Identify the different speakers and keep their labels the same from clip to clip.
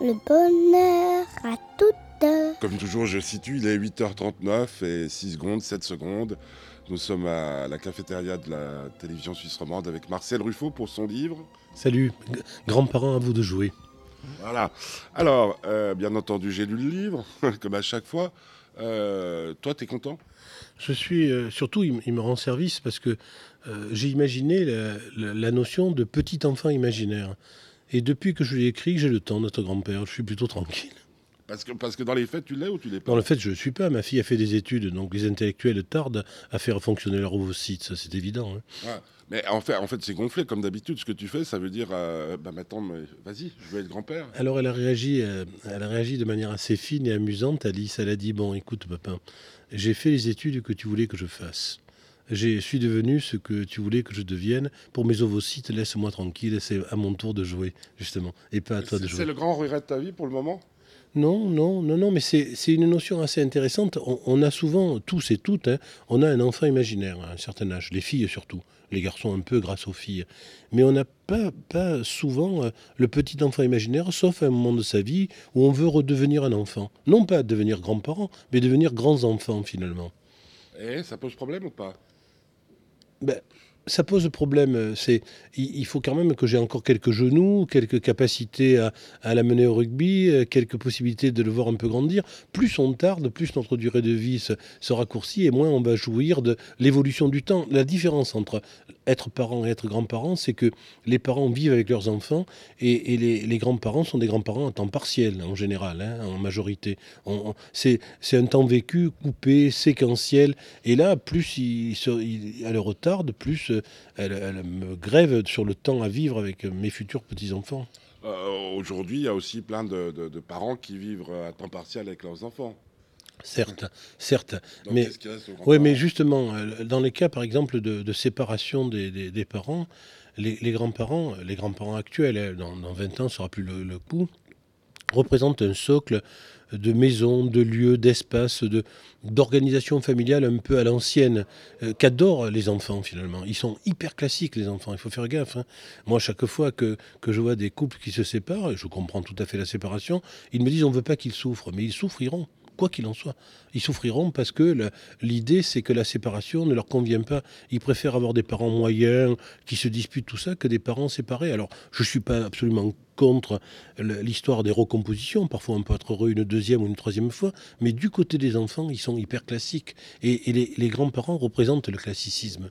Speaker 1: le bonheur à toute heure.
Speaker 2: Comme toujours, je situe, il est 8h39 et 6 secondes, 7 secondes. Nous sommes à la cafétéria de la télévision suisse romande avec Marcel Ruffo pour son livre.
Speaker 3: Salut, grands-parents, à vous de jouer.
Speaker 2: Voilà. Alors, euh, bien entendu, j'ai lu le livre, comme à chaque fois. Euh, toi, t'es content?
Speaker 3: Je suis euh, surtout, il, me rend service parce que euh, j'ai imaginé la, la- la notion de petit enfant imaginaire. Et depuis que je l'ai écrit, j'ai le temps d'être grand-père. Je suis plutôt tranquille.
Speaker 2: parce que, parce que dans les faits, tu l'es ou tu l'es pas?
Speaker 3: Dans le fait, je ne suis pas. Ma fille a fait des études, donc les intellectuels tardent à faire fonctionner leur ovocyte, ça c'est évident. hein.
Speaker 2: Ouais. Mais en fait, en fait c'est gonflé comme d'habitude. Ce que tu fais, ça veut dire, euh, bah maintenant, mais vas-y, je veux être grand-père.
Speaker 3: Alors elle a réagi, euh, elle a réagi de manière assez fine et amusante. Alice, elle a dit bon, écoute, papa, j'ai fait les études que tu voulais que je fasse. Je suis devenu ce que tu voulais que je devienne. Pour mes ovocytes, laisse-moi tranquille. C'est à mon tour de jouer, justement, et pas à toi de jouer.
Speaker 2: c'est le grand regret de ta vie pour le moment?
Speaker 3: Non, non, non, non, mais c'est c'est une notion assez intéressante. On, on a souvent, tous et toutes, hein, on a un enfant imaginaire à un certain âge, les filles surtout, les garçons un peu grâce aux filles. Mais on n'a pas, pas souvent euh, le petit enfant imaginaire, sauf à un moment de sa vie où on veut redevenir un enfant. Non pas devenir grands-parents, mais devenir grands-enfants finalement.
Speaker 2: Et ça pose problème ou pas?
Speaker 3: Ben, ça pose problème. euh, C'est, il, faut quand même que j'ai encore quelques genoux, quelques capacités à, à l'amener au rugby, euh, quelques possibilités de le voir un peu grandir. Plus on tarde, plus notre durée de vie se raccourcit et moins on va jouir de l'évolution du temps. La différence entre être parent et être grand-parent, c'est que les parents vivent avec leurs enfants et, les, grands-parents sont des grands-parents à temps partiel en général, hein, en majorité. C'est, un temps vécu, coupé, séquentiel. Et là, plus il- elle retarde, plus euh, elle, me grève sur le temps à vivre avec euh, mes futurs petits-enfants.
Speaker 2: Euh, Aujourd'hui, il y a aussi plein de, parents qui vivent à temps partiel avec leurs enfants.
Speaker 3: Certes, certes.
Speaker 2: Donc,
Speaker 3: Mais- Oui, mais justement, euh, dans les cas, par exemple, de, de séparation des, des- des parents, les, grands-parents, les grands-parents actuels, hein, dans, dans 20 ans, ce sera plus le, le coup, représentent un socle de maisons, de lieux, d'espaces, de, d'organisation familiale un peu à l'ancienne, euh, qu'adorent les enfants finalement. Ils sont hyper classiques, les enfants, il faut faire gaffe. hein. Moi, chaque fois que, que je vois des couples qui se séparent, et je comprends tout à fait la séparation, ils me disent on ne veut pas qu'ils souffrent, mais ils souffriront. Quoi qu'il en soit, ils souffriront parce que l'idée, c'est que la séparation ne leur convient pas. Ils préfèrent avoir des parents moyens qui se disputent tout ça que des parents séparés. Alors, je ne suis pas absolument contre l'histoire des recompositions. Parfois, on peut être heureux une deuxième ou une troisième fois. Mais du côté des enfants, ils sont hyper classiques. Et, les grands-parents représentent le classicisme.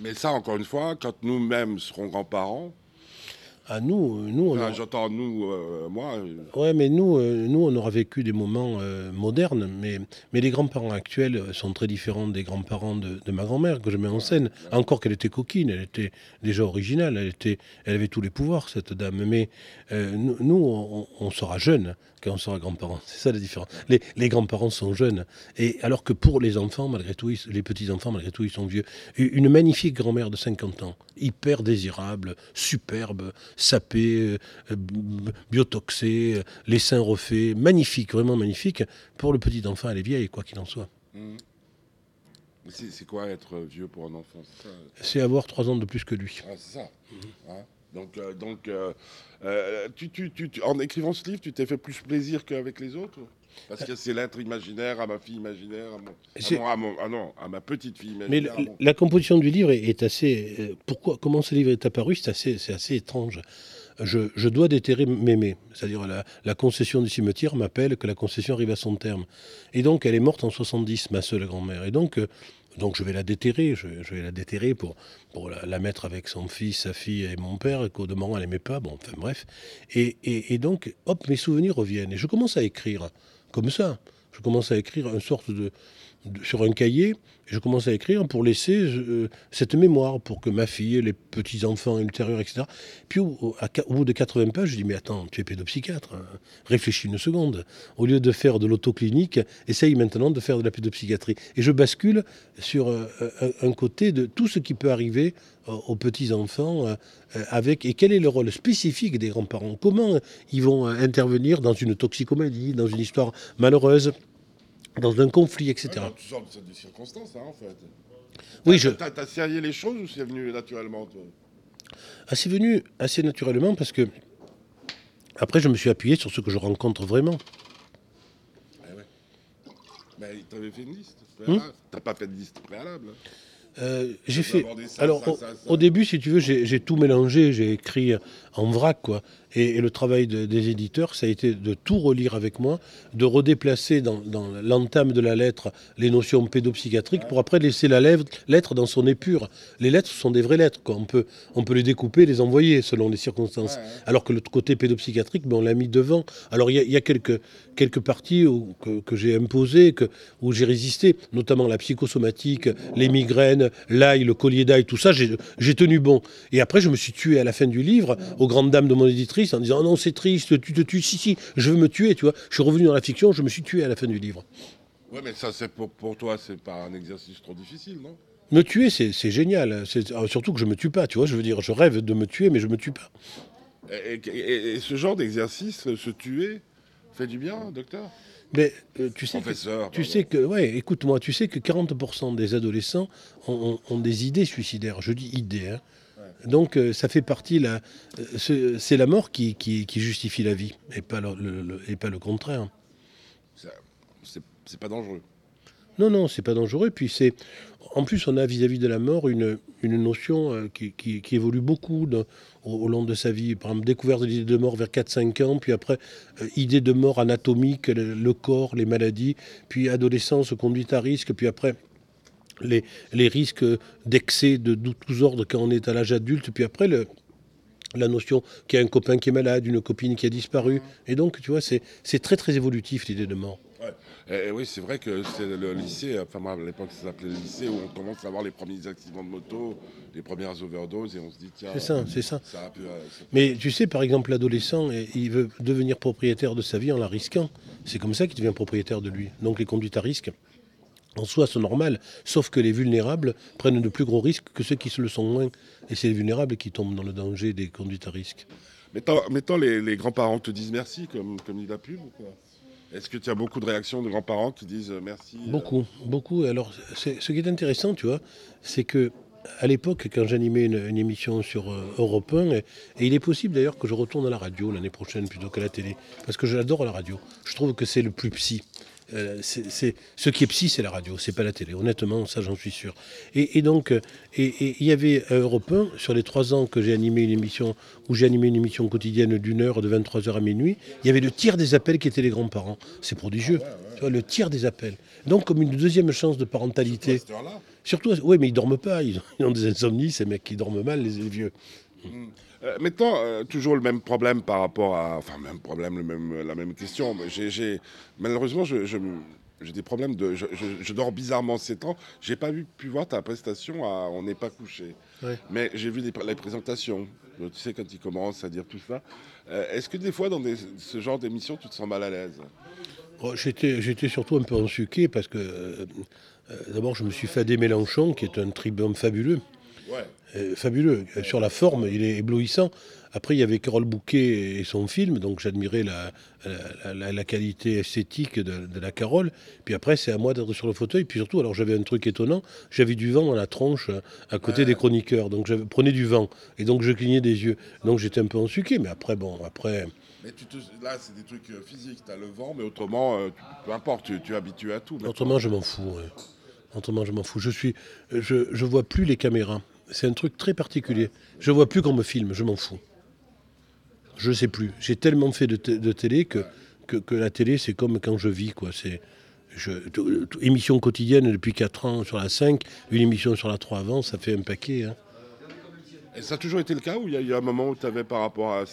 Speaker 2: Mais ça, encore une fois, quand nous-mêmes serons grands-parents,
Speaker 3: À nous, euh, nous, on
Speaker 2: enfin,
Speaker 3: a-
Speaker 2: j'entends nous, euh, moi, euh,
Speaker 3: Ouais, mais nous, euh, nous, on aura vécu des moments euh, modernes, mais, mais les grands-parents actuels sont très différents des grands-parents de, de ma grand-mère que je mets en scène. Encore qu'elle était coquine, elle était déjà originale, elle, était, elle avait tous les pouvoirs, cette dame. Mais nous, nous, on, on sera jeunes quand on sera grands-parents. C'est ça la différence. Les, les grands-parents sont jeunes, et alors que pour les enfants, malgré tout, ils- les petits-enfants, malgré tout, ils sont vieux. Une magnifique grand-mère de 50 ans, hyper désirable, superbe, sapée, euh, biotoxée, euh, les seins refaits, magnifique, vraiment magnifique. Pour le petit enfant, elle est vieille, quoi qu'il en soit.
Speaker 2: hmm. c'est quoi être vieux pour un enfant? C'est
Speaker 3: avoir trois ans de plus que lui.
Speaker 2: Ah, c'est ça. Ouais. Donc, euh, donc euh, euh, tu, tu- tu- en écrivant ce livre, tu t'es fait plus plaisir qu'avec les autres Parce que c'est l'être imaginaire à ma fille imaginaire, à mon, à
Speaker 3: C'est-
Speaker 2: mon- à mon- ah non, à ma petite fille
Speaker 3: Mais
Speaker 2: imaginaire.
Speaker 3: le-
Speaker 2: mon-
Speaker 3: la composition du livre est, est assez. euh, pourquoi Comment ce livre est apparu C'est assez, assez étrange. Je, je dois déterrer Mémé, c'est-à-dire la, la concession du cimetière m'appelle que la concession arrive à son terme. Et donc elle est morte en 70, ma seule grand-mère. Et donc, euh, donc je vais la déterrer, je, vais la déterrer pour, la, mettre avec son fils, sa fille et mon père, qu'au demeurant elle n'aimait pas, bon, enfin bref. Et, donc, hop, mes souvenirs reviennent. Et je commence à écrire, comme ça. Je commence à écrire une sorte de- sur un cahier, je commence à écrire pour laisser euh, cette mémoire, pour que ma fille, les petits-enfants ultérieurs, etc. Puis au, bout de 80 pages, je dis, mais attends, tu es pédopsychiatre, hein. réfléchis une seconde. Au lieu de faire de l'autoclinique, essaye maintenant de faire de la pédopsychiatrie. Et je bascule sur euh, un, un côté de tout ce qui peut arriver euh, aux petits-enfants euh, euh, avec, et quel est le rôle spécifique des grands-parents? Comment euh, ils vont euh, intervenir dans une toxicomédie, dans une histoire malheureuse? Dans un conflit, etc.
Speaker 2: Dans toutes sortes de circonstances, hein, en fait.
Speaker 3: Oui, je-
Speaker 2: T'as t'as serré les choses ou c'est venu naturellement toi?
Speaker 3: Ah, c'est venu assez naturellement parce que Après, je me suis appuyé sur ce que je rencontre vraiment.
Speaker 2: Eh ouais. Mais t'avais fait une liste préalable. T'as pas fait de liste préalable.
Speaker 3: Euh, j'ai fait.
Speaker 2: ça,
Speaker 3: Alors,
Speaker 2: ça,
Speaker 3: au,
Speaker 2: ça, ça.
Speaker 3: au début, si tu veux, j'ai tout mélangé. J'ai écrit en vrac, quoi. Et, et le travail de- des éditeurs, ça a été de tout relire avec moi, de redéplacer dans, dans l'entame de la lettre les notions pédopsychiatriques pour après laisser la lettre dans son épure. Les lettres sont des vraies lettres, quoi. On peut, on peut les découper, les envoyer selon les circonstances.
Speaker 2: Ouais, ouais.
Speaker 3: Alors que le côté pédopsychiatrique, ben, on l'a mis devant. Alors il y a, il y a quelques, quelques parties où- que, que j'ai imposées, que, où j'ai résisté, notamment la psychosomatique, les migraines, l'ail, le collier d'ail, tout ça, j'ai tenu bon. Et après, je me suis tué à la fin du livre, aux grandes dames de mon éditrice, en disant oh non, c'est triste, tu te tues, si, si, je veux me tuer, tu vois. Je suis revenu dans la fiction, je me suis tué à la fin du livre.
Speaker 2: Ouais, mais ça, c'est pour, pour toi, c'est pas un exercice trop difficile, non?
Speaker 3: Me tuer, c'est génial. C'est- euh, Surtout que je me tue pas, tu vois. Je veux dire, je rêve de me tuer, mais je me tue pas.
Speaker 2: et, et- et ce genre d'exercice, se tuer, fait du bien, docteur?
Speaker 3: Mais euh, tu sais que. Tu
Speaker 2: pardon.
Speaker 3: sais que, ouais, écoute-moi, tu sais que 40% des adolescents ont, ont- ont des idées suicidaires. Je dis idées. hein. Donc euh, ça fait partie, la, euh, c'est la mort qui, qui- qui justifie la vie, et pas le, le- le- et pas le contraire.
Speaker 2: C'est pas dangereux.
Speaker 3: Non, non, c'est pas dangereux. Puis c'est, en plus, on a vis-à-vis de la mort une, une notion euh, qui, qui- qui évolue beaucoup de- au, au long de sa vie. Par exemple, découverte de l'idée de mort vers 4-5 ans, puis après, euh, idée de mort anatomique, le, le corps, les maladies, puis adolescence, conduite à risque, puis après, les, les risques d'excès de, de tous ordres quand on est à l'âge adulte, puis après, le, la notion qu'il y a un copain qui est malade, une copine qui a disparu. Et donc, tu vois, c'est c'est très, très évolutif, l'idée de mort.
Speaker 2: Et, et oui, c'est vrai que c'est le lycée, enfin moi à l'époque ça s'appelait le lycée, où on commence à avoir les premiers accidents de moto, les premières overdoses, et on se dit tiens,
Speaker 3: C'est ça, c'est ça.
Speaker 2: ça a pu, euh, ça-
Speaker 3: Mais tu sais, par exemple, l'adolescent, il veut devenir propriétaire de sa vie en la risquant. C'est comme ça qu'il devient propriétaire de lui. Donc les conduites à risque, en soi, sont normales, sauf que les vulnérables prennent de plus gros risques que ceux qui se le sont moins. Et c'est les vulnérables qui tombent dans le danger des conduites à risque.
Speaker 2: Mettons, mettons les, les grands-parents te disent merci, comme, comme dit la pub ou quoi? Est-ce que tu as beaucoup de réactions de grands-parents qui disent euh, merci euh,
Speaker 3: Beaucoup, beaucoup. Alors, ce qui est intéressant, tu vois, c'est que à l'époque, quand j'animais une, émission sur euh, Europe 1, et, et il est possible d'ailleurs que je retourne à la radio l'année prochaine plutôt qu'à la télé, parce que j'adore la radio. Je trouve que c'est le plus psy. Euh, c'est- ce qui est psy, c'est la radio, c'est pas la télé. Honnêtement, ça, j'en suis sûr. Et, et donc, euh, et- il y avait à Europe 1, sur les trois ans que j'ai animé une émission, où j'ai animé une émission quotidienne d'une heure, de 23h à minuit, il y avait le tiers des appels qui étaient les grands-parents. C'est prodigieux. Tu vois, le tiers des appels. Donc, comme une deuxième chance de
Speaker 2: à
Speaker 3: parentalité.
Speaker 2: cette
Speaker 3: Surtout, oui, mais ils dorment pas. Ils ont, ils ont des insomnies, ces mecs qui dorment mal, les vieux.
Speaker 2: Euh, mettons euh, toujours le même problème par rapport à. Enfin, même problème, le même, la même question. malheureusement, je, je- j'ai des problèmes de. Je, je- je dors bizarrement ces temps. J'ai pas vu, pu voir ta prestation à On n'est pas couché.
Speaker 3: Ouais.
Speaker 2: Mais j'ai vu les, les présentations. Euh, Tu sais, quand ils commencent à dire tout ça. Euh, Est-ce que des fois, dans des- ce genre d'émission, tu te sens mal à l'aise?
Speaker 3: Oh, J'étais surtout un peu ensuqué parce que, euh, d'abord, je me suis fait Adé Mélenchon, qui est un tribun fabuleux.
Speaker 2: Ouais.
Speaker 3: Euh, fabuleux. Sur la forme, il est éblouissant. Après, il y avait Carole Bouquet et son film, donc j'admirais la, la, la- la qualité esthétique de, de la Carole. Puis après, c'est à moi d'être sur le fauteuil. Puis surtout, alors j'avais un truc étonnant, j'avais du vent dans la tronche à côté
Speaker 2: Ouais.
Speaker 3: des chroniqueurs. Donc je prenais du vent. Et donc je clignais des yeux. Donc j'étais un peu ensuqué. Mais après, bon, après...
Speaker 2: Mais tu te, là, c'est des trucs euh, physiques. Tu as le vent, mais autrement, euh, tu- peu importe, tu, tu es habitué à tout.
Speaker 3: Autrement, je m'en fous. ouais. Autrement, je m'en fous. Je suis, je, je vois plus les caméras. C'est un truc très particulier. Je vois plus qu'on me filme. Je m'en fous. Je sais plus. J'ai tellement fait de, télé que, la télé, c'est comme quand je vis, quoi. C'est émission quotidienne depuis 4 ans sur la 5, une émission sur la 3 avant, ça fait un paquet. hein.
Speaker 2: Ça a toujours été le cas ou il y a un moment où tu avais par rapport à,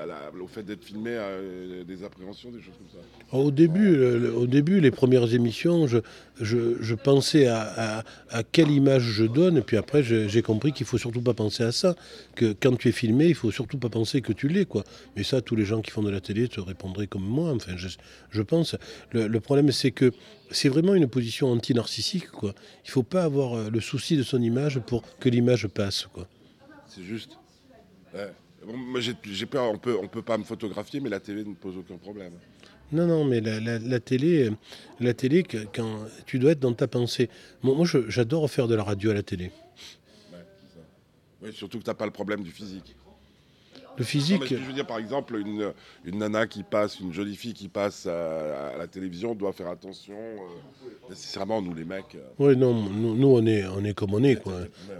Speaker 2: à la- au fait d'être filmé euh, des appréhensions, des choses comme ça
Speaker 3: Au début, le- au début, les premières émissions, je, je, je pensais à, à- à quelle image je donne, et puis après, j'ai compris qu'il faut surtout pas penser à ça, que quand tu es filmé, il faut surtout pas penser que tu l'es, quoi. Mais ça, tous les gens qui font de la télé te répondraient comme moi, enfin, je, je pense. Le, le problème, c'est que c'est vraiment une position anti-narcissique, quoi. Il faut pas avoir euh, le souci de son image pour que l'image passe, quoi.
Speaker 2: C'est juste. Ouais. Bon, moi, j'ai peur, on peut, on peut pas me photographier, mais la télé ne pose aucun problème.
Speaker 3: Non, non, mais la, la- la télé, la télé, quand tu dois être dans ta pensée. Moi, j'adore faire de la radio à la télé.
Speaker 2: Ouais, ça. Surtout que tu n'as pas le problème du physique.
Speaker 3: Le
Speaker 2: Non,
Speaker 3: physique,
Speaker 2: mais je veux dire, par exemple, une, une nana qui passe, une jolie fille qui passe à, à la télévision doit faire attention. euh, nécessairement, nous les mecs. euh,
Speaker 3: oui, non, nous, nous, on, est, on est comme on est. Quoi.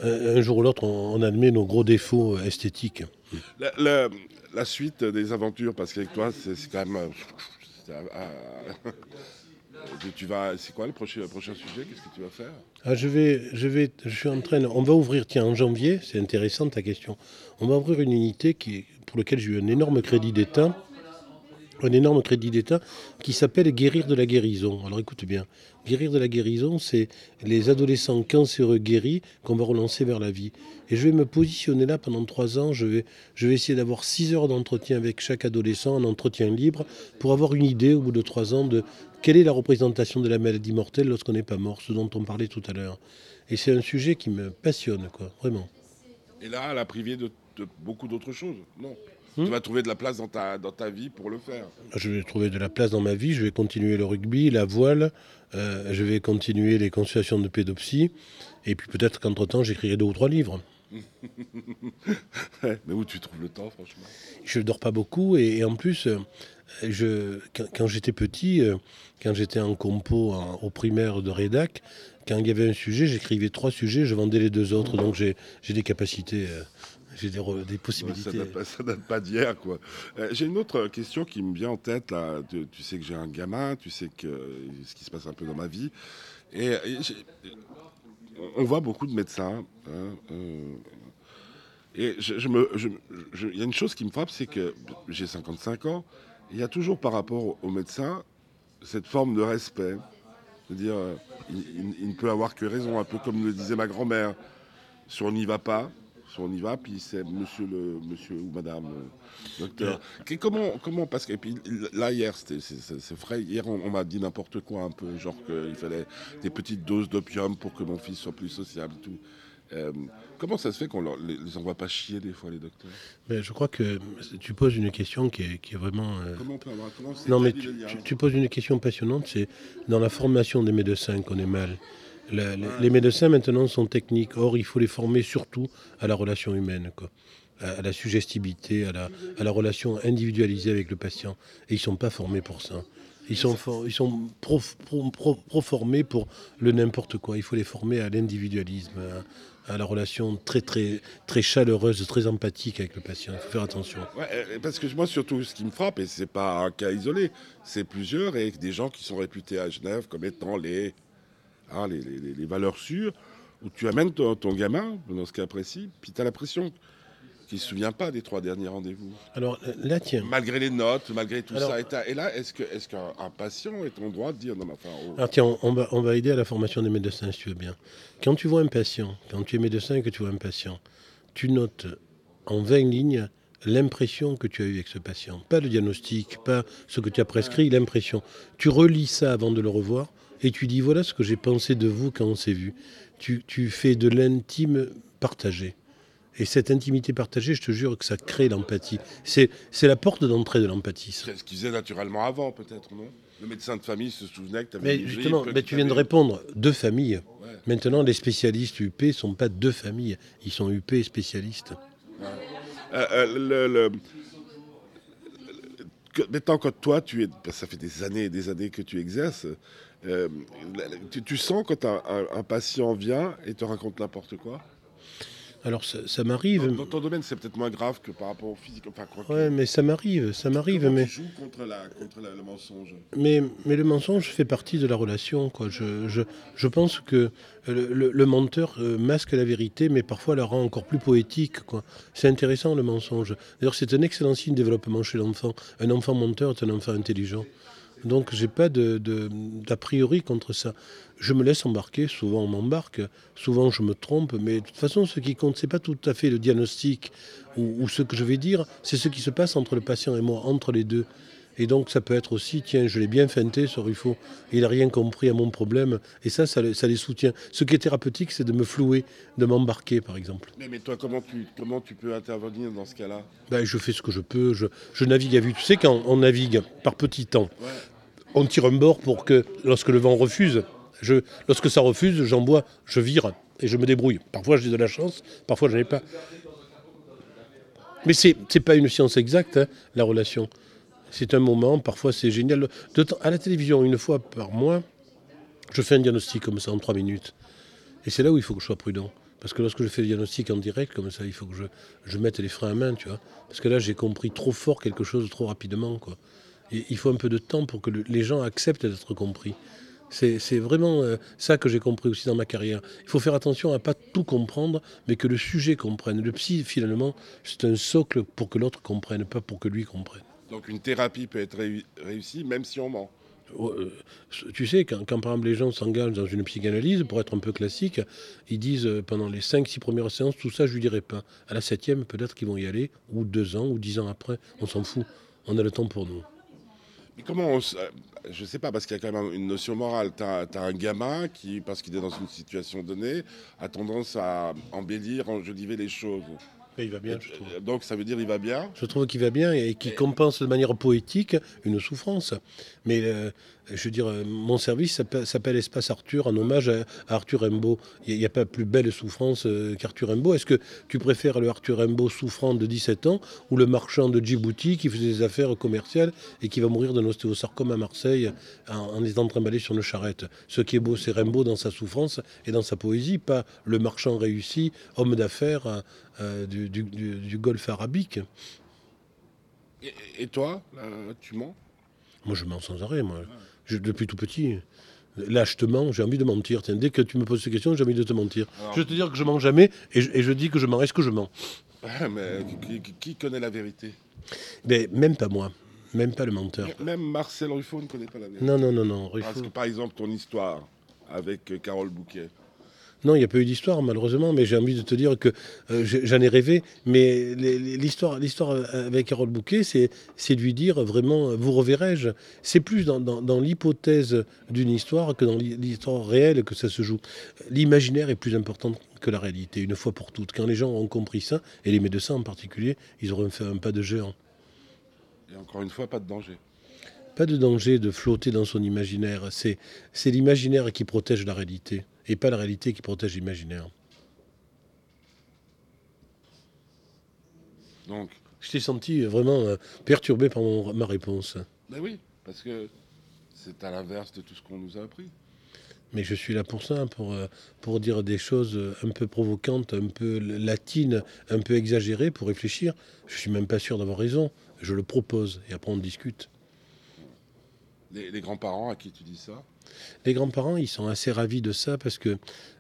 Speaker 3: Un, un jour ou l'autre, on, on admet nos gros défauts euh, esthétiques.
Speaker 2: La, la- la suite des aventures, parce qu'avec toi, c'est quand même. tu- tu vas, c'est quoi le prochain, sujet? Qu'est-ce que tu vas faire?
Speaker 3: Ah, je vais, je vais, je suis en train. On va ouvrir, tiens, en janvier, c'est intéressant ta question. On va ouvrir une unité qui, pour laquelle j'ai eu un énorme crédit d'État, un énorme crédit d'État qui s'appelle Guérir de la guérison. Alors écoute bien, Guérir de la guérison, c'est les adolescents cancéreux guéris qu'on va relancer vers la vie. Et je vais me positionner là pendant trois ans. Je vais, je vais essayer d'avoir six heures d'entretien avec chaque adolescent, en entretien libre, pour avoir une idée au bout de trois ans de quelle est la représentation de la maladie mortelle lorsqu'on n'est pas mort, ce dont on parlait tout à l'heure. Et c'est un sujet qui me passionne, quoi, vraiment.
Speaker 2: Et là, elle a privé de, de beaucoup d'autres choses. Non.
Speaker 3: Hmm
Speaker 2: Tu vas trouver de la place dans ta, dans ta vie pour le faire.
Speaker 3: Je vais trouver de la place dans ma vie, je vais continuer le rugby, la voile, euh, je vais continuer les consultations de pédopsie, et puis peut-être qu'entre-temps j'écrirai deux ou trois livres.
Speaker 2: Mais où tu trouves le temps, franchement?
Speaker 3: Je ne dors pas beaucoup, et, et en plus, euh, je, quand, quand j'étais petit, euh, quand j'étais en compo en- au primaire de rédac, quand il y avait un sujet, j'écrivais trois sujets, je vendais les deux autres, donc j'ai des capacités, j'ai des,
Speaker 2: Ouais, ça
Speaker 3: possibilités.
Speaker 2: date pas, ça date pas d'hier, quoi. Euh, j'ai une autre question qui me vient en tête, là. Tu, tu sais que j'ai un gamin, tu sais que euh, ce qui se passe un peu dans ma vie. Et, et j'ai- on voit beaucoup de médecins. hein, euh, et je, je me, je- je- il y a une chose qui me frappe, c'est que j'ai 55 ans. Il y a toujours par rapport aux médecins cette forme de respect. C'est-à-dire, euh, il, il- il ne peut avoir que raison, un peu comme le disait ma grand-mère. Si on n'y va pas, on y va, puis c'est monsieur, le, monsieur ou madame le docteur. Que- comment, comment, parce que et puis, là, hier, c'était- c'est vrai, hier, on, on m'a dit n'importe quoi un peu, genre qu'il fallait des petites doses d'opium pour que mon fils soit plus sociable et tout. Euh, comment ça se fait qu'on les, les envoie pas chier des fois, les docteurs?
Speaker 3: Mais je crois que tu poses une question qui est, qui est vraiment... euh,
Speaker 2: Comment on peut avoir comment
Speaker 3: Non, mais tu, tu- tu poses une question passionnante. C'est dans la formation des médecins qu'on est mal. La- les, les médecins maintenant sont techniques. Or, il faut les former surtout à la relation humaine, quoi. À, à la suggestibilité, à la, à la relation individualisée avec le patient. Et ils sont pas formés pour ça. Ils sont, for- ils sont pro, pro- pro- pro-formés pour le n'importe quoi. Il faut les former à l'individualisme, à, à la relation très, très, très chaleureuse, très empathique avec le patient. Il faut faire attention.
Speaker 2: Ouais, euh, parce que moi, surtout, ce qui me frappe, et c'est pas un cas isolé, c'est plusieurs, et des gens qui sont réputés à Genève comme étant les, hein, les, les- valeurs sûres, où tu amènes ton, ton gamin, dans ce cas précis, puis tu as l'impression qu'il ne se souvient pas des trois derniers rendez-vous.
Speaker 3: Alors là, tiens.
Speaker 2: Malgré les notes, malgré tout
Speaker 3: Alors-
Speaker 2: ça. Et, là, est-ce qu'un un patient est en droit de dire non, mais enfin, oh,
Speaker 3: Alors tiens, on- on va, on va aider à la formation des médecins si tu veux bien. Quand tu vois un patient, quand tu es médecin et que tu vois un patient, tu notes en 20 lignes l'impression que tu as eue avec ce patient. Pas le diagnostic, pas ce que tu as prescrit, l'impression. Tu relis ça avant de le revoir et tu dis voilà ce que j'ai pensé de vous quand on s'est vu. Tu, tu fais de l'intime partagé. Et cette intimité partagée, je te jure que ça crée l'empathie. C'est c'est la porte d'entrée de l'empathie. ça.
Speaker 2: c'est ce qu'ils faisaient naturellement avant, peut-être, non? Le médecin de famille se souvenait que tu avais
Speaker 3: Mais justement, mais tu viens de répondre, deux familles.
Speaker 2: Ouais.
Speaker 3: Maintenant, les spécialistes UP ne sont pas deux familles, ils sont UP spécialistes.
Speaker 2: Euh, euh, le, le- que- maintenant, quand toi, tu es, ça fait des années et des années que tu exerces, euh, tu, sens quand un patient vient et te raconte n'importe quoi?
Speaker 3: Alors, ça, ça m'arrive.
Speaker 2: dans, dans ton domaine, c'est peut-être moins grave que par rapport au physique. Enfin, quoi que-
Speaker 3: Ouais, mais ça m'arrive, ça m'arrive. Mais,
Speaker 2: tu joues contre, la, contre la- le mensonge
Speaker 3: mais, mais le mensonge fait partie de la relation. Quoi. Je, je, je pense que le, le- le menteur euh, masque la vérité, mais parfois la rend encore plus poétique. quoi. C'est intéressant le mensonge. D'ailleurs, c'est un excellent signe de développement chez l'enfant. Un enfant menteur est un enfant intelligent. Donc, j'ai pas d'a priori contre ça. Je me laisse embarquer, souvent on m'embarque, souvent je me trompe, mais de toute façon, ce qui compte, c'est pas tout à fait le diagnostic ou ce que je vais dire, c'est ce qui se passe entre le patient et moi, entre les deux. Et donc, ça peut être aussi, tiens, je l'ai bien feinté, ce Ruffo, il n'a rien compris à mon problème, et ça, ça, le- ça les soutient. Ce qui est thérapeutique, c'est de me flouer, de m'embarquer, par exemple.
Speaker 2: mais, mais toi, comment tu, comment tu peux intervenir dans ce cas-là?
Speaker 3: Ben, je fais ce que je peux, je, je navigue à vue. Tu sais, quand on navigue par petits temps,
Speaker 2: Ouais.
Speaker 3: on tire un bord pour que, lorsque le vent refuse, je, lorsque ça refuse, j'emboie, je vire et je me débrouille. Parfois j'ai de la chance, parfois je n'en ai pas. Mais c'est n'est pas une science exacte, hein, la relation. C'est un moment, parfois c'est génial. De à la télévision, une fois par mois, je fais un diagnostic comme ça en trois minutes. Et c'est là où il faut que je sois prudent. Parce que lorsque je fais le diagnostic en direct, comme ça, il faut que je, mette les freins à main, tu vois. Parce que là, j'ai compris trop fort quelque chose trop rapidement, quoi. Et il faut un peu de temps pour que le- les gens acceptent d'être compris. C'est vraiment euh, ça que j'ai compris aussi dans ma carrière. Il faut faire attention à pas tout comprendre, mais que le sujet comprenne. Le psy, finalement, c'est un socle pour que l'autre comprenne, pas pour que lui comprenne.
Speaker 2: Donc une thérapie peut être réu- réussie même si on ment.
Speaker 3: Euh, Tu sais, quand, quand, par exemple les gens s'engagent dans une psychanalyse, pour être un peu classique, ils disent euh, pendant les 5-6 premières séances, tout ça je lui dirai pas. À la septième, peut-être qu'ils vont y aller, ou deux ans, ou dix ans après, on s'en fout. On a le temps pour nous.
Speaker 2: Mais comment on. s- euh, Je sais pas, parce qu'il y a quand même une notion morale. Tu as, un gamin qui, parce qu'il est dans une situation donnée, a tendance à embellir, enjoliver les choses.
Speaker 3: Il va bien, je trouve.
Speaker 2: Euh, Donc ça veut dire il va bien
Speaker 3: Je trouve qu'il va bien et qu'il compense de manière poétique une souffrance. Mais euh, je veux dire, mon service s'appelle Espace Arthur en hommage à, Arthur Rimbaud. Il n'y a, pas plus belle souffrance euh, qu'Arthur Rimbaud. Est-ce que tu préfères le Arthur Rimbaud souffrant de 17 ans ou le marchand de Djibouti qui faisait des affaires commerciales et qui va mourir d'un ostéosarcome à Marseille en, en étant trimballé sur une charrette? Ce qui est beau, c'est Rimbaud dans sa souffrance et dans sa poésie, pas le marchand réussi, homme d'affaires du, du- du- du golfe arabique.
Speaker 2: Et, et toi, là, tu mens?
Speaker 3: Moi, je mens sans arrêt, moi. Je- depuis tout petit. Là, je te mens, j'ai envie de mentir. Tiens, dès que tu me poses ces questions, j'ai envie de te mentir.
Speaker 2: Alors-
Speaker 3: Je vais te dire que je mens jamais et je, et je dis que je mens. Est-ce que je mens?
Speaker 2: Mais qui, connaît la vérité?
Speaker 3: Mais même pas moi. Même pas le menteur.
Speaker 2: Même Marcel Ruffo ne connaît pas la vérité.
Speaker 3: Non, non, non, non.
Speaker 2: Parce que par exemple, ton histoire avec euh, Carole Bouquet.
Speaker 3: Non, il n'y a pas eu d'histoire, malheureusement, mais j'ai envie de te dire que euh, j'en ai rêvé. Mais l'histoire l'histoire avec Carole Bouquet, c'est de lui dire vraiment, euh, vous reverrai-je? C'est plus dans, dans- dans l'hypothèse d'une histoire que dans l'hi- l'histoire réelle que ça se joue. L'imaginaire est plus important que la réalité, une fois pour toutes. Quand les gens ont compris ça, et les médecins en particulier, ils auront fait un pas de géant.
Speaker 2: Et encore une fois, pas de danger.
Speaker 3: Pas de danger de flotter dans son imaginaire. C'est l'imaginaire qui protège la réalité, et pas la réalité qui protège l'imaginaire.
Speaker 2: Donc,
Speaker 3: Je t'ai senti vraiment euh, perturbé par mon- ma réponse.
Speaker 2: ben oui, parce que c'est à l'inverse de tout ce qu'on nous a appris.
Speaker 3: Mais je suis là pour ça, pour, euh, pour dire des choses euh, un peu provocantes, un peu latines, un peu exagérées, pour réfléchir. Je suis même pas sûr d'avoir raison. Je le propose et après on discute.
Speaker 2: Les, les grands-parents à qui tu dis ça
Speaker 3: Les grands-parents, ils sont assez ravis de ça parce que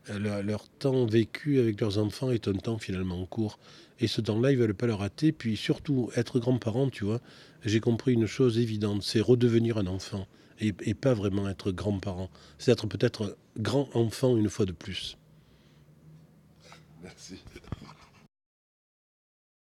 Speaker 3: euh, leur, leur temps vécu avec leurs enfants est un temps finalement court. Et ce temps-là, ils veulent pas le rater. Puis surtout, être grand-parent, tu vois, j'ai compris une chose évidente, c'est redevenir un enfant. Et, et pas vraiment être grand-parent. C'est être peut-être grand-enfant une fois de plus.
Speaker 2: Merci.